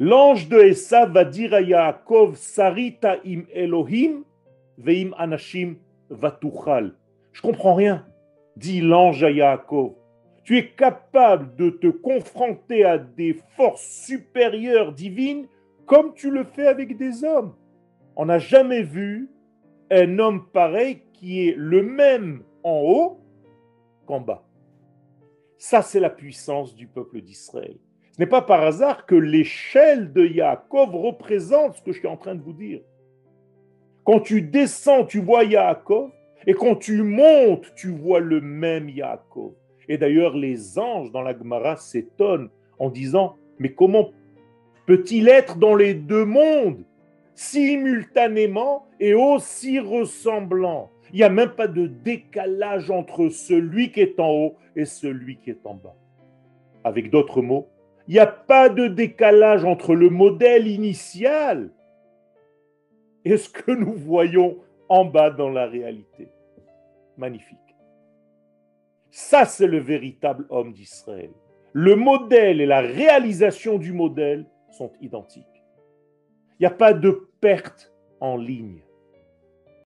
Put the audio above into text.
L'ange de Esav va dire à Yaakov, Sarita im Elohim, veim anashim vatuchal. Je comprends rien, dit l'ange à Yaakov. Tu es capable de te confronter à des forces supérieures divines comme tu le fais avec des hommes. On n'a jamais vu un homme pareil qui est le même en haut qu'en bas. Ça, c'est la puissance du peuple d'Israël. Ce n'est pas par hasard que l'échelle de Yaakov représente ce que je suis en train de vous dire. Quand tu descends, tu vois Yaakov, et quand tu montes, tu vois le même Yaakov. Et d'ailleurs, les anges dans la Gemara s'étonnent en disant, mais comment peut-il être dans les deux mondes simultanément et aussi ressemblant? Il n'y a même pas de décalage entre celui qui est en haut et celui qui est en bas. Avec d'autres mots, il n'y a pas de décalage entre le modèle initial et ce que nous voyons en bas dans la réalité. Magnifique. Ça, c'est le véritable homme d'Israël. Le modèle et la réalisation du modèle sont identiques. Il n'y a pas de perte en ligne.